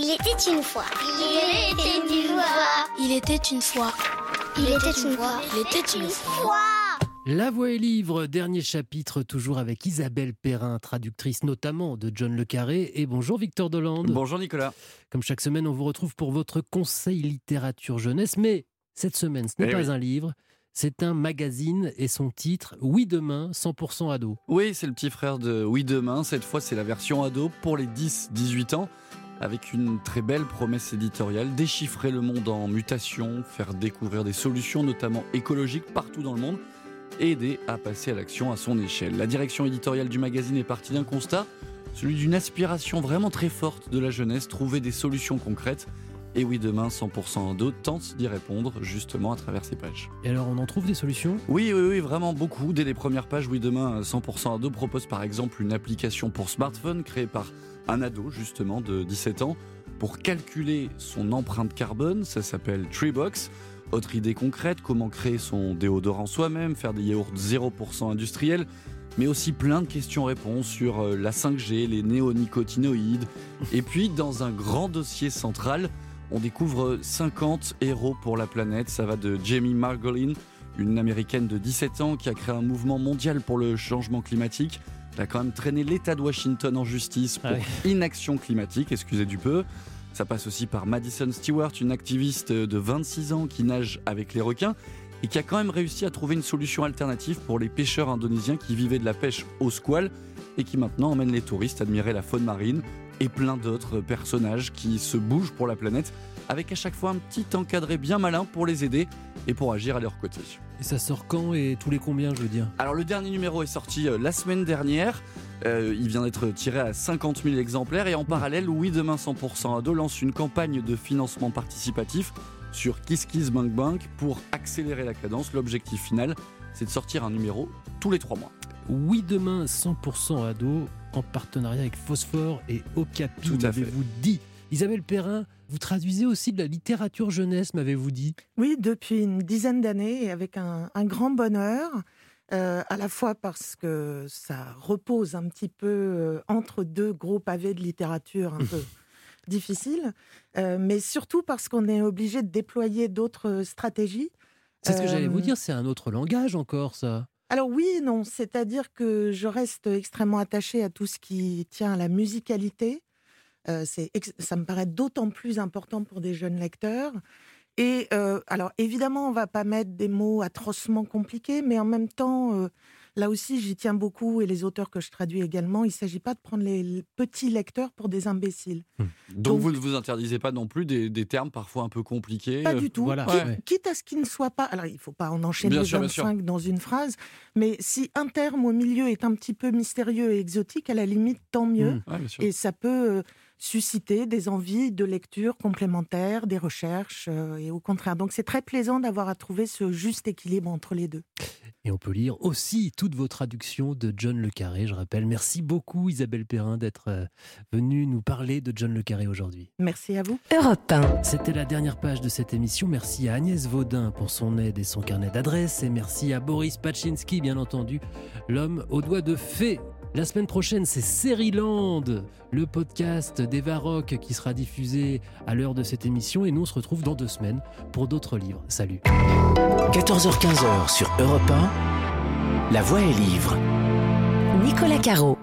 Il était une fois. Il était une fois. Il était une fois. Il était une fois. Il était une fois. La Voix est livre, dernier chapitre, toujours avec Isabelle Perrin, traductrice notamment de John Le Carré. Et bonjour Victor Dolande. Bonjour Nicolas. Comme chaque semaine, on vous retrouve pour votre conseil littérature jeunesse. Mais cette semaine, ce n'est Eh pas oui. un livre, c'est un magazine et son titre Oui demain, 100% ado. Oui, c'est le petit frère de Oui Demain. Cette fois, c'est la version ado pour les 10-18 ans. Avec une très belle promesse éditoriale, déchiffrer le monde en mutation, faire découvrir des solutions, notamment écologiques, partout dans le monde, et aider à passer à l'action à son échelle. La direction éditoriale du magazine est partie d'un constat, celui d'une aspiration vraiment très forte de la jeunesse, trouver des solutions concrètes. Et Oui Demain, 100% ado, tente d'y répondre justement à travers ces pages. Et alors, on en trouve des solutions? Oui, oui, oui, vraiment beaucoup. Dès les premières pages, Oui Demain 100% ado propose par exemple une application pour smartphone créée par un ado justement de 17 ans pour calculer son empreinte carbone. Ça s'appelle Treebox. Autre idée concrète, comment créer son déodorant soi-même, faire des yaourts 0% industriels, mais aussi plein de questions-réponses sur euh, la 5G, les néonicotinoïdes. Et puis, dans un grand dossier central, on découvre 50 héros pour la planète. Ça va de Jamie Margolin, une américaine de 17 ans qui a créé un mouvement mondial pour le changement climatique. Elle a quand même traîné l'État de Washington en justice pour Ah inaction climatique, excusez du peu. Ça passe aussi par Madison Stewart, une activiste de 26 ans qui nage avec les requins et qui a quand même réussi à trouver une solution alternative pour les pêcheurs indonésiens qui vivaient de la pêche au squal et qui maintenant emmènent les touristes admirer la faune marine et plein d'autres personnages qui se bougent pour la planète avec à chaque fois un petit encadré bien malin pour les aider et pour agir à leur côté. Et ça sort quand et tous les combien, je veux dire? Alors le dernier numéro est sorti euh, la semaine dernière. Euh, il vient d'être tiré à 50 000 exemplaires et en parallèle, Oui Demain 100% Ado lance une campagne de financement participatif sur KissKissBankBank pour accélérer la cadence. L'objectif final, c'est de sortir un numéro tous les trois mois. Oui demain, 100% ado, en partenariat avec Phosphore et Okapi, Tout à fait. m'avez-vous dit. Isabelle Perrin, vous traduisez aussi de la littérature jeunesse, m'avez-vous dit Oui, depuis une dizaine d'années et avec un, un grand bonheur, euh, à la fois parce que ça repose un petit peu euh, entre deux gros pavés de littérature un peu difficiles, euh, mais surtout parce qu'on est obligé de déployer d'autres stratégies. C'est ce que j'allais vous dire, c'est un autre langage encore, ça. Alors oui et non, c'est-à-dire que je reste extrêmement attachée à tout ce qui tient à la musicalité. Euh, ça me paraît d'autant plus important pour des jeunes lecteurs. Et euh, alors évidemment, on va pas mettre des mots atrocement compliqués, mais en même temps, euh, là aussi, j'y tiens beaucoup et les auteurs que je traduis également. Il ne s'agit pas de prendre les petits lecteurs pour des imbéciles. Donc, Donc- vous ne vous interdisez pas non plus des, des termes parfois un peu compliqués. Pas euh, du tout. voilà, Quitte, ouais. quitte à ce qu'il ne soit pas. Alors, il ne faut pas en enchaîner Bien sûr, bien sûr. 25 dans une phrase, mais si un terme au milieu est un petit peu mystérieux et exotique, à la limite, tant mieux. Mm. ouais, sûr. Et ça peut euh, susciter des envies de lecture complémentaires, des recherches, euh, et au contraire. Donc, c'est très plaisant d'avoir à trouver ce juste équilibre entre les deux. Et on peut lire aussi toutes vos traductions de John Le Carré, je rappelle. Merci beaucoup Isabelle Perrin d'être euh, venue nous parler de John Le Carré aujourd'hui. Merci à vous. Europe 1. C'était la dernière page de cette émission. Merci à Agnès Vaudin pour son aide et son carnet d'adresses. Et merci à Boris Pachinski, bien entendu, l'homme aux doigts de fée. La semaine prochaine, c'est Seriland, le podcast d'Eva Rock qui sera diffusé à l'heure de cette émission. Et nous, on se retrouve dans deux semaines pour d'autres livres. Salut. 14h-15h sur Europe 1, La Voix est livre. Nicolas Caro.